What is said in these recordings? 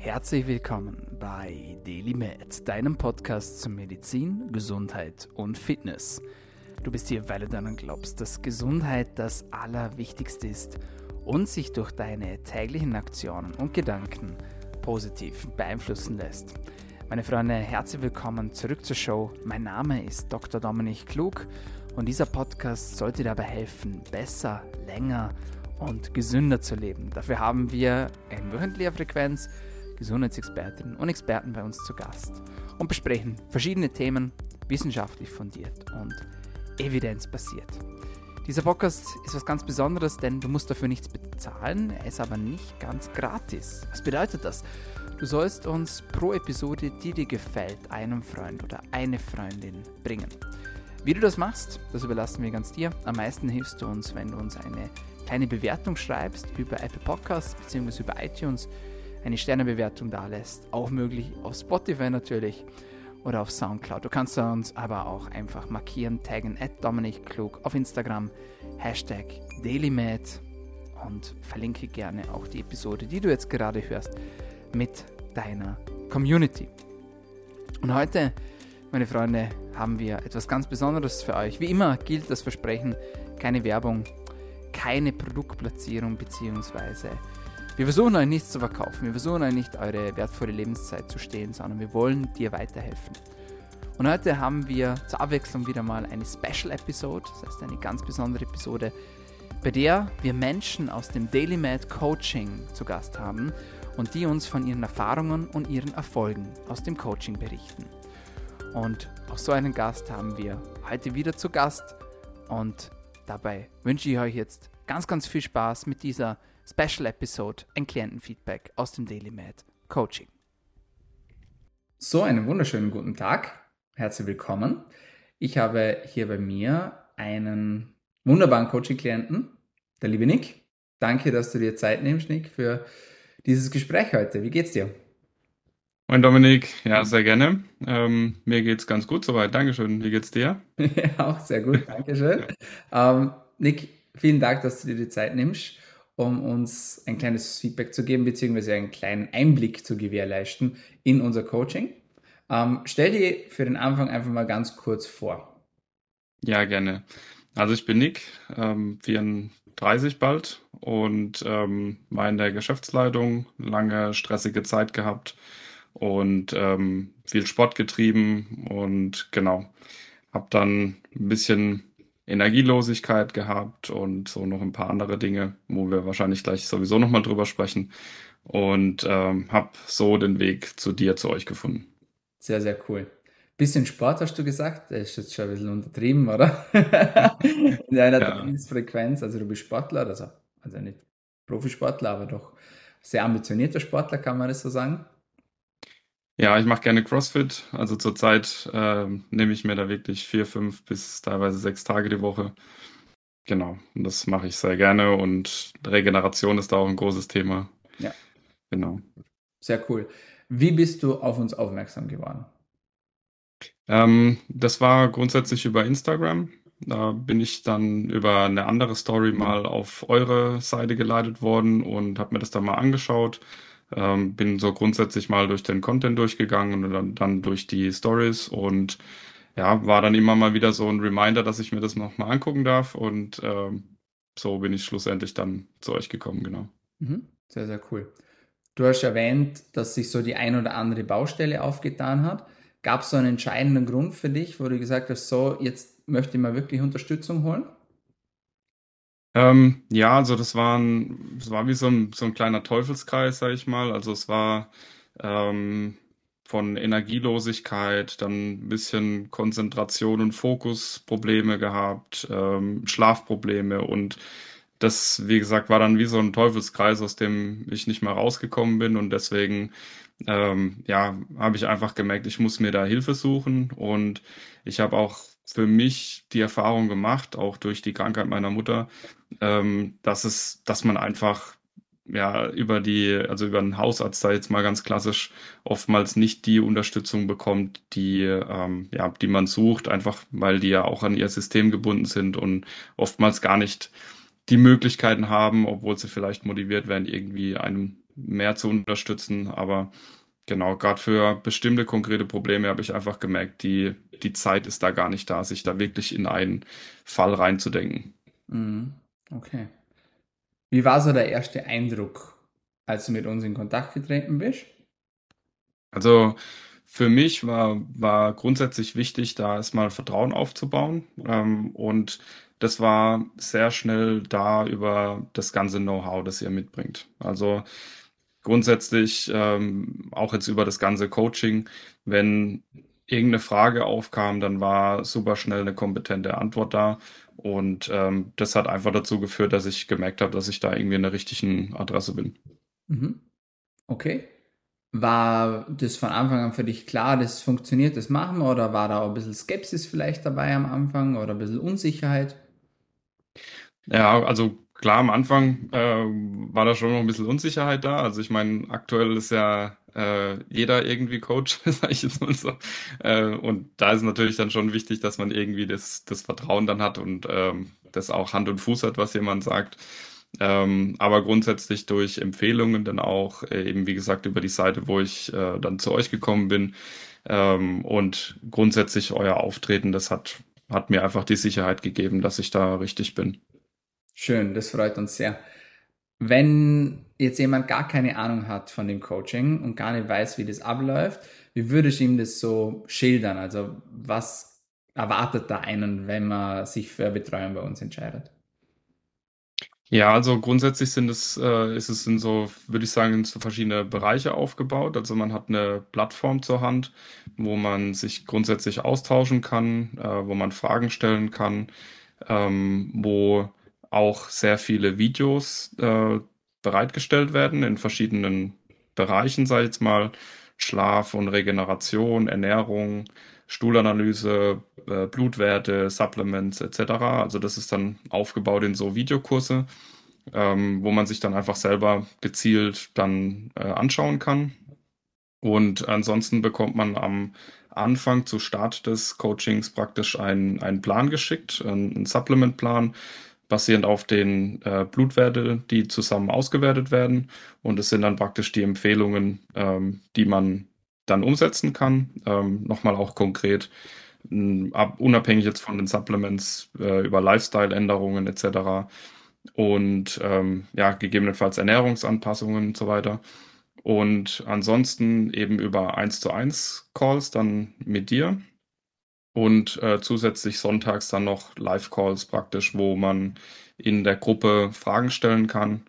Herzlich willkommen bei DailyMed, deinem Podcast zu Medizin, Gesundheit und Fitness. Du bist hier, weil du daran glaubst, dass Gesundheit das Allerwichtigste ist und sich durch deine täglichen Aktionen und Gedanken positiv beeinflussen lässt. Meine Freunde, herzlich willkommen zurück zur Show. Mein Name ist Dr. Dominik Klug und dieser Podcast sollte dir dabei helfen, besser, länger und gesünder zu leben. Dafür haben wir in wöchentlicher Frequenz Gesundheitsexpertinnen und Experten bei uns zu Gast und besprechen verschiedene Themen wissenschaftlich fundiert und evidenzbasiert. Dieser Podcast ist was ganz Besonderes, denn du musst dafür nichts bezahlen, er ist aber nicht ganz gratis. Was bedeutet das? Du sollst uns pro Episode, die dir gefällt, einen Freund oder eine Freundin bringen. Wie du das machst, das überlassen wir ganz dir. Am meisten hilfst du uns, wenn du uns eine kleine Bewertung schreibst über Apple Podcasts bzw. über iTunes eine Sternebewertung da lässt. Auch möglich auf Spotify natürlich oder auf Soundcloud. Du kannst uns aber auch einfach markieren, taggen at Dominik Klug auf Instagram, Hashtag DailyMed und verlinke gerne auch die Episode, die du jetzt gerade hörst, mit deiner Community. Und heute, meine Freunde, haben wir etwas ganz Besonderes für euch. Wie immer gilt das Versprechen, keine Werbung, keine Produktplatzierung beziehungsweise wir versuchen euch nichts zu verkaufen, wir versuchen euch nicht eure wertvolle Lebenszeit zu stehlen, sondern wir wollen dir weiterhelfen. Und heute haben wir zur Abwechslung wieder mal eine Special Episode, das heißt eine ganz besondere Episode, bei der wir Menschen aus dem Daily Mad Coaching zu Gast haben und die uns von ihren Erfahrungen und ihren Erfolgen aus dem Coaching berichten. Und auch so einen Gast haben wir heute wieder zu Gast und dabei wünsche ich euch jetzt ganz, ganz viel Spaß mit dieser Special Episode, ein Klientenfeedback aus dem Daily Med Coaching. So, einen wunderschönen guten Tag. Herzlich willkommen. Ich habe hier bei mir einen wunderbaren Coaching-Klienten, der liebe Nick. Danke, dass du dir Zeit nimmst, Nick, für dieses Gespräch heute. Wie geht's dir? Moin Dominik, ja, sehr gerne. Ähm, mir geht's ganz gut soweit. Dankeschön. Wie geht's dir? ja, auch sehr gut. Dankeschön. ähm, Nick, vielen Dank, dass du dir die Zeit nimmst um uns ein kleines Feedback zu geben, beziehungsweise einen kleinen Einblick zu gewährleisten in unser Coaching. Ähm, stell dir für den Anfang einfach mal ganz kurz vor. Ja, gerne. Also ich bin Nick, ähm, 34 bald und ähm, war in der Geschäftsleitung, lange stressige Zeit gehabt und ähm, viel Sport getrieben und genau, habe dann ein bisschen Energielosigkeit gehabt und so noch ein paar andere Dinge, wo wir wahrscheinlich gleich sowieso nochmal drüber sprechen. Und ähm, habe so den Weg zu dir, zu euch gefunden. Sehr, sehr cool. Bisschen Sport hast du gesagt, das ist jetzt schon ein bisschen untertrieben, oder? In deiner ja. Trainingsfrequenz, also du bist Sportler, also, also nicht Profisportler, aber doch sehr ambitionierter Sportler, kann man das so sagen? Ja, ich mache gerne CrossFit. Also zurzeit äh, nehme ich mir da wirklich vier, fünf bis teilweise sechs Tage die Woche. Genau, und das mache ich sehr gerne und Regeneration ist da auch ein großes Thema. Ja. Genau. Sehr cool. Wie bist du auf uns aufmerksam geworden? Ähm, das war grundsätzlich über Instagram. Da bin ich dann über eine andere Story mal auf eure Seite geleitet worden und habe mir das dann mal angeschaut ähm, bin so grundsätzlich mal durch den Content durchgegangen und dann, dann durch die Stories und ja, war dann immer mal wieder so ein Reminder, dass ich mir das nochmal angucken darf und ähm, so bin ich schlussendlich dann zu euch gekommen, genau. Mhm. Sehr, sehr cool. Du hast erwähnt, dass sich so die ein oder andere Baustelle aufgetan hat. Gab es so einen entscheidenden Grund für dich, wo du gesagt hast, so, jetzt möchte ich mal wirklich Unterstützung holen? Ähm, ja, also das war ein, das war wie so ein, so ein kleiner Teufelskreis, sag ich mal. Also es war ähm, von Energielosigkeit, dann ein bisschen Konzentration und Fokusprobleme gehabt, ähm, Schlafprobleme. Und das, wie gesagt, war dann wie so ein Teufelskreis, aus dem ich nicht mehr rausgekommen bin. Und deswegen ähm, ja, habe ich einfach gemerkt, ich muss mir da Hilfe suchen. Und ich habe auch für mich die Erfahrung gemacht, auch durch die Krankheit meiner Mutter, ähm, dass es, dass man einfach ja über die, also über einen Hausarzt da jetzt mal ganz klassisch oftmals nicht die Unterstützung bekommt, die ähm, ja, die man sucht, einfach weil die ja auch an ihr System gebunden sind und oftmals gar nicht die Möglichkeiten haben, obwohl sie vielleicht motiviert werden, irgendwie einem mehr zu unterstützen. Aber genau, gerade für bestimmte konkrete Probleme habe ich einfach gemerkt, die, die Zeit ist da gar nicht da, sich da wirklich in einen Fall reinzudenken. Mhm. Okay. Wie war so der erste Eindruck, als du mit uns in Kontakt getreten bist? Also für mich war, war grundsätzlich wichtig, da erstmal Vertrauen aufzubauen. Ähm, und das war sehr schnell da über das ganze Know-how, das ihr mitbringt. Also grundsätzlich ähm, auch jetzt über das ganze Coaching, wenn irgendeine Frage aufkam, dann war super schnell eine kompetente Antwort da. Und ähm, das hat einfach dazu geführt, dass ich gemerkt habe, dass ich da irgendwie in der richtigen Adresse bin. Mhm. Okay. War das von Anfang an für dich klar, das funktioniert, das machen wir? Oder war da auch ein bisschen Skepsis vielleicht dabei am Anfang oder ein bisschen Unsicherheit? Ja, also klar, am Anfang äh, war da schon noch ein bisschen Unsicherheit da. Also ich meine, aktuell ist ja äh, jeder irgendwie Coach, sage ich jetzt mal so. Äh, und da ist natürlich dann schon wichtig, dass man irgendwie das, das Vertrauen dann hat und ähm, das auch Hand und Fuß hat, was jemand sagt. Ähm, aber grundsätzlich durch Empfehlungen dann auch äh, eben, wie gesagt, über die Seite, wo ich äh, dann zu euch gekommen bin. Ähm, und grundsätzlich euer Auftreten, das hat, hat mir einfach die Sicherheit gegeben, dass ich da richtig bin. Schön, das freut uns sehr. Wenn jetzt jemand gar keine Ahnung hat von dem Coaching und gar nicht weiß, wie das abläuft, wie würdest du ihm das so schildern? Also was erwartet da einen, wenn man sich für Betreuung bei uns entscheidet? Ja, also grundsätzlich sind es, äh, ist es in so, würde ich sagen, in so verschiedene Bereiche aufgebaut. Also man hat eine Plattform zur Hand, wo man sich grundsätzlich austauschen kann, äh, wo man Fragen stellen kann, ähm, wo auch sehr viele Videos äh, bereitgestellt werden in verschiedenen Bereichen, sage ich jetzt mal, Schlaf und Regeneration, Ernährung, Stuhlanalyse, äh, Blutwerte, Supplements etc. Also das ist dann aufgebaut in so Videokurse, ähm, wo man sich dann einfach selber gezielt dann äh, anschauen kann. Und ansonsten bekommt man am Anfang zu Start des Coachings praktisch einen, einen Plan geschickt, einen Supplementplan, basierend auf den äh, Blutwerte, die zusammen ausgewertet werden. Und es sind dann praktisch die Empfehlungen, ähm, die man dann umsetzen kann. Ähm, Nochmal auch konkret, ab, unabhängig jetzt von den Supplements, äh, über Lifestyle-Änderungen etc. Und ähm, ja, gegebenenfalls Ernährungsanpassungen und so weiter. Und ansonsten eben über 1 zu 1 Calls dann mit dir und äh, zusätzlich sonntags dann noch Live-Calls praktisch, wo man in der Gruppe Fragen stellen kann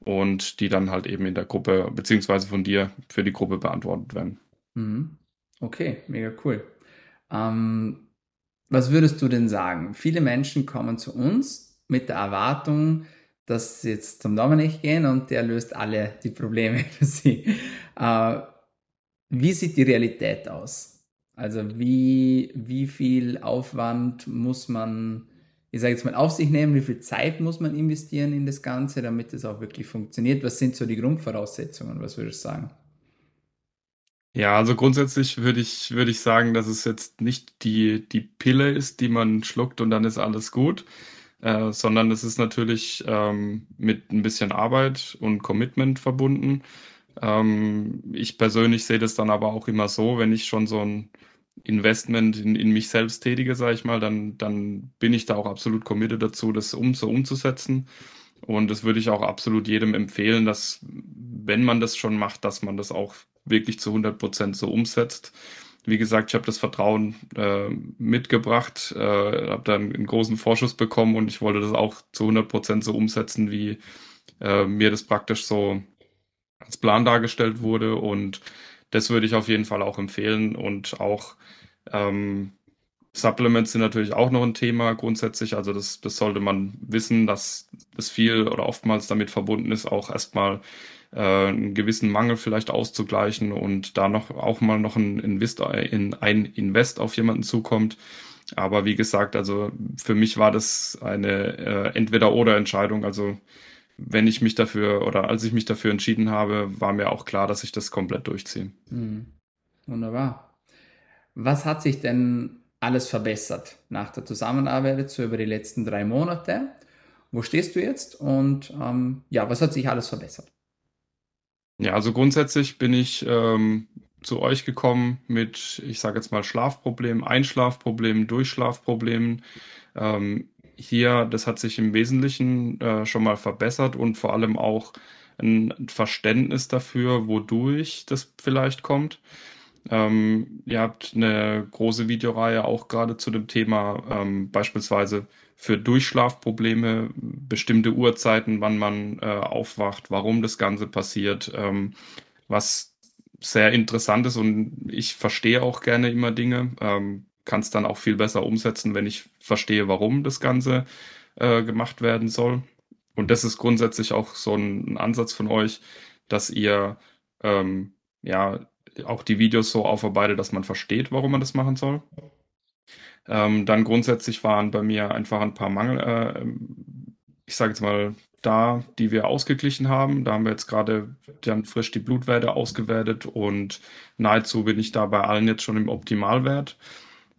und die dann halt eben in der Gruppe beziehungsweise von dir für die Gruppe beantwortet werden. Mhm. Okay, mega cool. Ähm, was würdest du denn sagen? Viele Menschen kommen zu uns mit der Erwartung, dass sie jetzt zum Dominik gehen und der löst alle die Probleme für sie. Äh, wie sieht die Realität aus? Also wie, wie viel Aufwand muss man, ich sage jetzt mal, auf sich nehmen, wie viel Zeit muss man investieren in das Ganze, damit es auch wirklich funktioniert? Was sind so die Grundvoraussetzungen? Was würdest du sagen? Ja, also grundsätzlich würde ich, würde ich sagen, dass es jetzt nicht die, die Pille ist, die man schluckt und dann ist alles gut, äh, sondern es ist natürlich ähm, mit ein bisschen Arbeit und Commitment verbunden. Ähm, ich persönlich sehe das dann aber auch immer so, wenn ich schon so ein Investment in, in mich selbst tätige, sage ich mal, dann, dann bin ich da auch absolut committed dazu, das um, so umzusetzen. Und das würde ich auch absolut jedem empfehlen, dass wenn man das schon macht, dass man das auch wirklich zu 100 Prozent so umsetzt. Wie gesagt, ich habe das Vertrauen äh, mitgebracht, äh, habe dann einen großen Vorschuss bekommen und ich wollte das auch zu 100 Prozent so umsetzen, wie äh, mir das praktisch so als Plan dargestellt wurde. Und das würde ich auf jeden Fall auch empfehlen und auch ähm, Supplements sind natürlich auch noch ein Thema grundsätzlich. Also das, das sollte man wissen, dass das viel oder oftmals damit verbunden ist, auch erstmal äh, einen gewissen Mangel vielleicht auszugleichen und da noch auch mal noch ein Invest, in, ein Invest auf jemanden zukommt. Aber wie gesagt, also für mich war das eine äh, Entweder-oder-Entscheidung. Also wenn ich mich dafür oder als ich mich dafür entschieden habe, war mir auch klar, dass ich das komplett durchziehe. Mhm. Wunderbar. Was hat sich denn alles verbessert nach der Zusammenarbeit so über die letzten drei Monate? Wo stehst du jetzt und ähm, ja, was hat sich alles verbessert? Ja, also grundsätzlich bin ich ähm, zu euch gekommen mit, ich sage jetzt mal, Schlafproblemen, Einschlafproblemen, Durchschlafproblemen. Ähm, hier, das hat sich im Wesentlichen äh, schon mal verbessert und vor allem auch ein Verständnis dafür, wodurch das vielleicht kommt. Ähm, ihr habt eine große Videoreihe auch gerade zu dem Thema, ähm, beispielsweise für Durchschlafprobleme, bestimmte Uhrzeiten, wann man äh, aufwacht, warum das Ganze passiert, ähm, was sehr interessant ist und ich verstehe auch gerne immer Dinge, ähm, kann es dann auch viel besser umsetzen, wenn ich verstehe, warum das Ganze äh, gemacht werden soll. Und das ist grundsätzlich auch so ein, Ansatz von euch, dass ihr ähm, ja auch die Videos so aufarbeitet, dass man versteht, warum man das machen soll. Ähm, dann grundsätzlich waren bei mir einfach ein paar Mangel, äh, ich sage jetzt mal, da, die wir ausgeglichen haben. Da haben wir jetzt gerade dann frisch die Blutwerte ausgewertet und nahezu bin ich da bei allen jetzt schon im Optimalwert.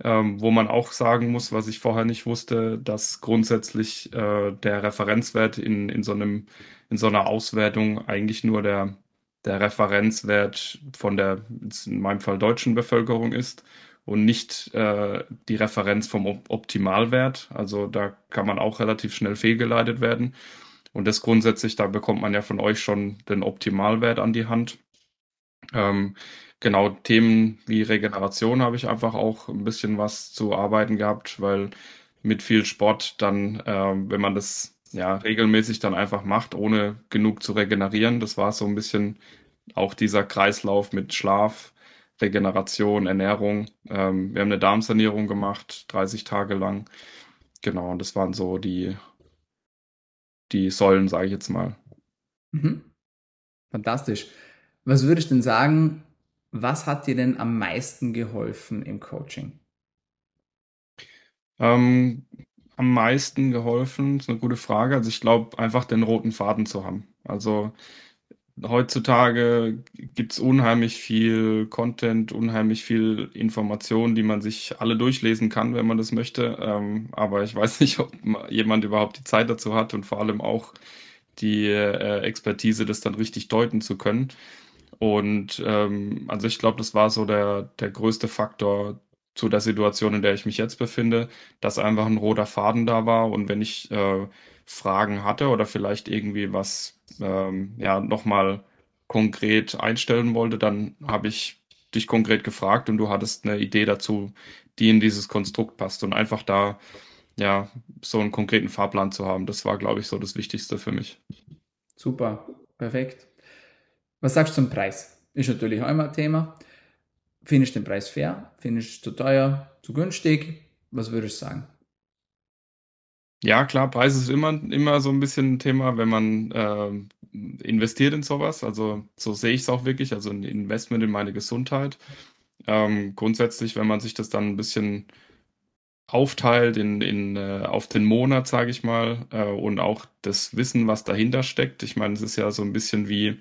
Ähm, wo man auch sagen muss, was ich vorher nicht wusste, dass grundsätzlich äh, der Referenzwert in, in, so einem, in so einer Auswertung eigentlich nur der, der Referenzwert von der, in meinem Fall deutschen Bevölkerung ist und nicht äh, die Referenz vom Optimalwert. Also da kann man auch relativ schnell fehlgeleitet werden. Und das grundsätzlich, da bekommt man ja von euch schon den Optimalwert an die Hand. Ähm, genau, Themen wie Regeneration habe ich einfach auch ein bisschen was zu arbeiten gehabt, weil mit viel Sport dann, äh, wenn man das ja regelmäßig dann einfach macht, ohne genug zu regenerieren, das war so ein bisschen auch dieser Kreislauf mit Schlaf, Regeneration, Ernährung. Ähm, wir haben eine Darmsanierung gemacht, 30 Tage lang. Genau, und das waren so die, die Säulen, sage ich jetzt mal. Mhm. Fantastisch. Was würdest du denn sagen, was hat dir denn am meisten geholfen im Coaching? Ähm, am meisten geholfen, ist eine gute Frage. Also ich glaube, einfach den roten Faden zu haben. Also heutzutage gibt es unheimlich viel Content, unheimlich viel Information, die man sich alle durchlesen kann, wenn man das möchte. Ähm, aber ich weiß nicht, ob jemand überhaupt die Zeit dazu hat und vor allem auch die äh, Expertise, das dann richtig deuten zu können. Und ähm, also ich glaube, das war so der, der größte Faktor zu der Situation, in der ich mich jetzt befinde, dass einfach ein roter Faden da war. Und wenn ich äh, Fragen hatte oder vielleicht irgendwie was ähm, ja nochmal konkret einstellen wollte, dann habe ich dich konkret gefragt und du hattest eine Idee dazu, die in dieses Konstrukt passt und einfach da ja so einen konkreten Fahrplan zu haben, das war glaube ich so das Wichtigste für mich. Super, perfekt. Was sagst du zum Preis? Ist natürlich auch immer ein Thema. Findest du den Preis fair? Findest du zu teuer? Zu günstig? Was würdest du sagen? Ja, klar, Preis ist immer, immer so ein bisschen ein Thema, wenn man äh, investiert in sowas. Also so sehe ich es auch wirklich, also ein Investment in meine Gesundheit. Ähm, grundsätzlich, wenn man sich das dann ein bisschen aufteilt in, in, äh, auf den Monat, sage ich mal, äh, und auch das Wissen, was dahinter steckt. Ich meine, es ist ja so ein bisschen wie,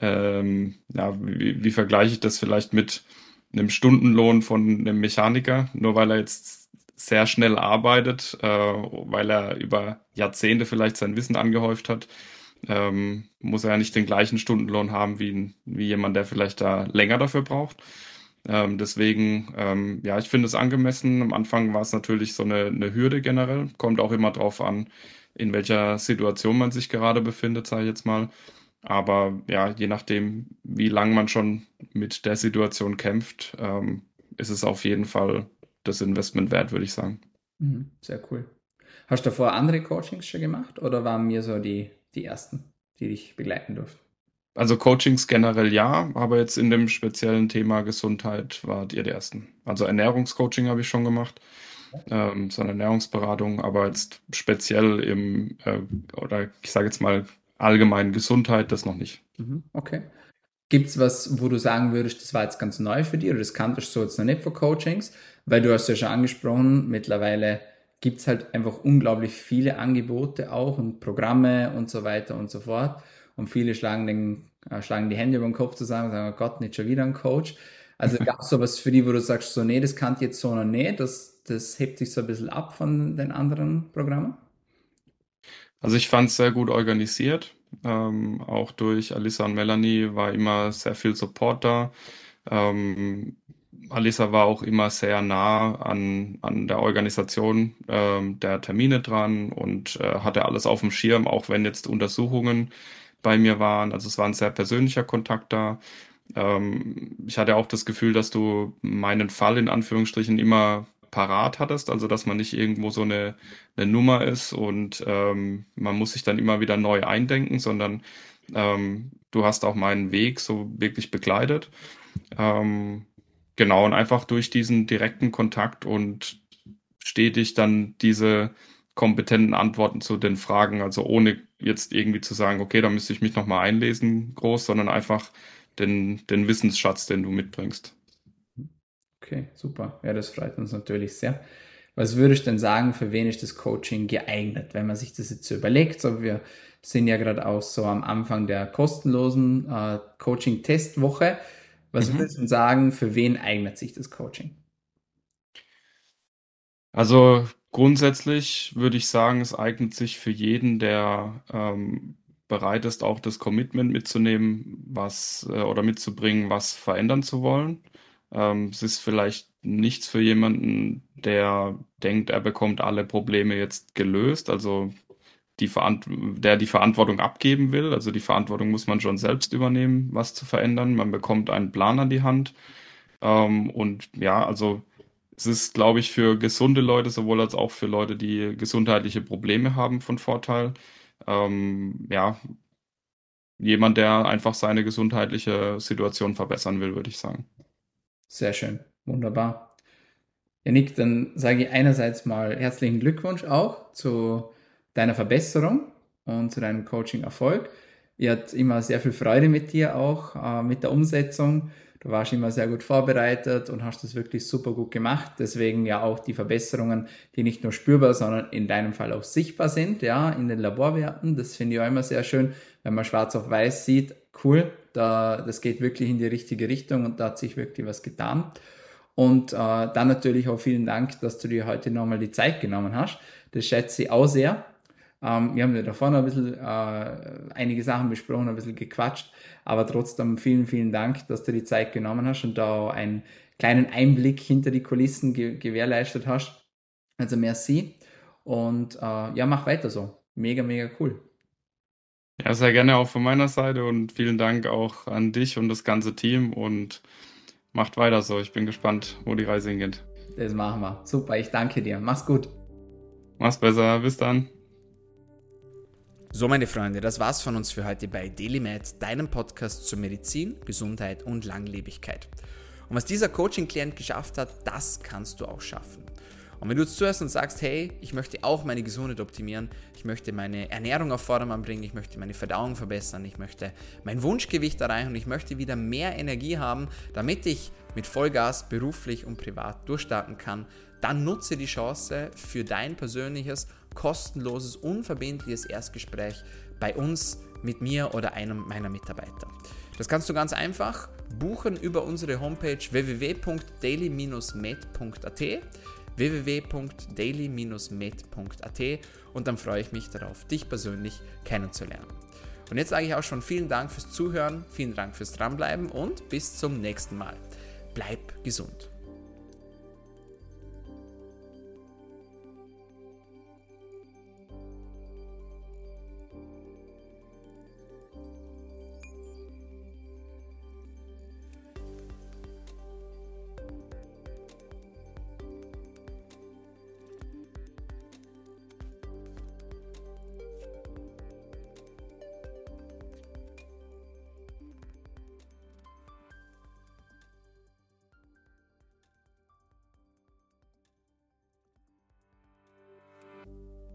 ähm, ja, wie, wie vergleiche ich das vielleicht mit einem Stundenlohn von einem Mechaniker, nur weil er jetzt sehr schnell arbeitet, äh, weil er über Jahrzehnte vielleicht sein Wissen angehäuft hat, ähm, muss er ja nicht den gleichen Stundenlohn haben wie, wie jemand, der vielleicht da länger dafür braucht. Ähm, deswegen, ähm, ja, ich finde es angemessen. Am Anfang war es natürlich so eine, eine Hürde generell. Kommt auch immer drauf an, in welcher Situation man sich gerade befindet, sage ich jetzt mal. Aber ja, je nachdem, wie lange man schon mit der Situation kämpft, ähm, ist es auf jeden Fall das Investment wert, würde ich sagen. Mhm, sehr cool. Hast du davor andere Coachings schon gemacht oder waren mir so die, die ersten, die dich begleiten durften? Also Coachings generell ja, aber jetzt in dem speziellen Thema Gesundheit wart ihr die ersten. Also Ernährungscoaching habe ich schon gemacht, ähm, so eine Ernährungsberatung, aber jetzt speziell im, äh, oder ich sage jetzt mal allgemein Gesundheit, das noch nicht. Mhm, okay. Gibt es was, wo du sagen würdest, das war jetzt ganz neu für dich oder das kanntest du jetzt noch nicht für Coachings? Weil du hast ja schon angesprochen, mittlerweile gibt es halt einfach unglaublich viele Angebote auch und Programme und so weiter und so fort. Und viele schlagen, den, äh, schlagen die Hände über den Kopf zusammen und sagen, oh Gott, nicht schon wieder ein Coach. Also gab es sowas für die, wo du sagst, so, nee, das kann ich jetzt so noch nicht, das, das hebt sich so ein bisschen ab von den anderen Programmen? Also ich fand es sehr gut organisiert. Ähm, auch durch Alissa und Melanie war immer sehr viel Support da. Ähm, Alissa war auch immer sehr nah an, an der Organisation ähm, der Termine dran und äh, hatte alles auf dem Schirm, auch wenn jetzt Untersuchungen bei mir waren. Also es war ein sehr persönlicher Kontakt da. Ähm, ich hatte auch das Gefühl, dass du meinen Fall in Anführungsstrichen immer parat hattest, also dass man nicht irgendwo so eine, eine Nummer ist und ähm, man muss sich dann immer wieder neu eindenken, sondern ähm, du hast auch meinen Weg so wirklich begleitet. Ähm, genau, und einfach durch diesen direkten Kontakt und stetig dann diese kompetenten Antworten zu den Fragen, also ohne jetzt irgendwie zu sagen, okay, da müsste ich mich nochmal einlesen, groß, sondern einfach den, den Wissensschatz, den du mitbringst. Okay, super. Ja, das freut uns natürlich sehr. Was würde ich denn sagen, für wen ist das Coaching geeignet, wenn man sich das jetzt so überlegt? So, wir sind ja gerade auch so am Anfang der kostenlosen äh, Coaching-Testwoche. Was mhm. würdest du sagen, für wen eignet sich das Coaching? Also grundsätzlich würde ich sagen, es eignet sich für jeden, der ähm, bereit ist, auch das Commitment mitzunehmen, was äh, oder mitzubringen, was verändern zu wollen. Ähm, es ist vielleicht nichts für jemanden, der denkt, er bekommt alle Probleme jetzt gelöst, also die der die Verantwortung abgeben will. Also die Verantwortung muss man schon selbst übernehmen, was zu verändern. Man bekommt einen Plan an die Hand. Ähm, und ja, also es ist, glaube ich, für gesunde Leute sowohl als auch für Leute, die gesundheitliche Probleme haben, von Vorteil. Ähm, ja, jemand, der einfach seine gesundheitliche Situation verbessern will, würde ich sagen. Sehr schön, wunderbar. Ja, Nick, dann sage ich einerseits mal herzlichen Glückwunsch auch zu deiner Verbesserung und zu deinem Coaching-Erfolg. Ich hatte immer sehr viel Freude mit dir auch, äh, mit der Umsetzung. Du warst immer sehr gut vorbereitet und hast das wirklich super gut gemacht. Deswegen ja auch die Verbesserungen, die nicht nur spürbar, sondern in deinem Fall auch sichtbar sind, ja, in den Laborwerten. Das finde ich auch immer sehr schön, wenn man schwarz auf weiß sieht, cool, da, das geht wirklich in die richtige Richtung und da hat sich wirklich was getan. Und äh, dann natürlich auch vielen Dank, dass du dir heute nochmal die Zeit genommen hast. Das schätze ich auch sehr. Ähm, wir haben ja davor noch ein bisschen äh, einige Sachen besprochen, ein bisschen gequatscht, aber trotzdem vielen, vielen Dank, dass du die Zeit genommen hast und da einen kleinen Einblick hinter die Kulissen ge gewährleistet hast. Also merci und äh, ja, mach weiter so. Mega, mega cool. Ja, sehr gerne auch von meiner Seite und vielen Dank auch an dich und das ganze Team und macht weiter so. Ich bin gespannt, wo die Reise hingeht. Das machen wir. Super, ich danke dir. Mach's gut. Mach's besser. Bis dann. So, meine Freunde, das war's von uns für heute bei DailyMed, deinem Podcast zur Medizin, Gesundheit und Langlebigkeit. Und was dieser Coaching-Klient geschafft hat, das kannst du auch schaffen. Und wenn du jetzt zuhörst und sagst, hey, ich möchte auch meine Gesundheit optimieren, ich möchte meine Ernährung auf Vordermann bringen, ich möchte meine Verdauung verbessern, ich möchte mein Wunschgewicht erreichen und ich möchte wieder mehr Energie haben, damit ich mit Vollgas beruflich und privat durchstarten kann, dann nutze die Chance für dein persönliches kostenloses, unverbindliches Erstgespräch bei uns, mit mir oder einem meiner Mitarbeiter. Das kannst du ganz einfach buchen über unsere Homepage www.daily-med.at www.daily-med.at und dann freue ich mich darauf, dich persönlich kennenzulernen. Und jetzt sage ich auch schon vielen Dank fürs Zuhören, vielen Dank fürs Dranbleiben und bis zum nächsten Mal. Bleib gesund.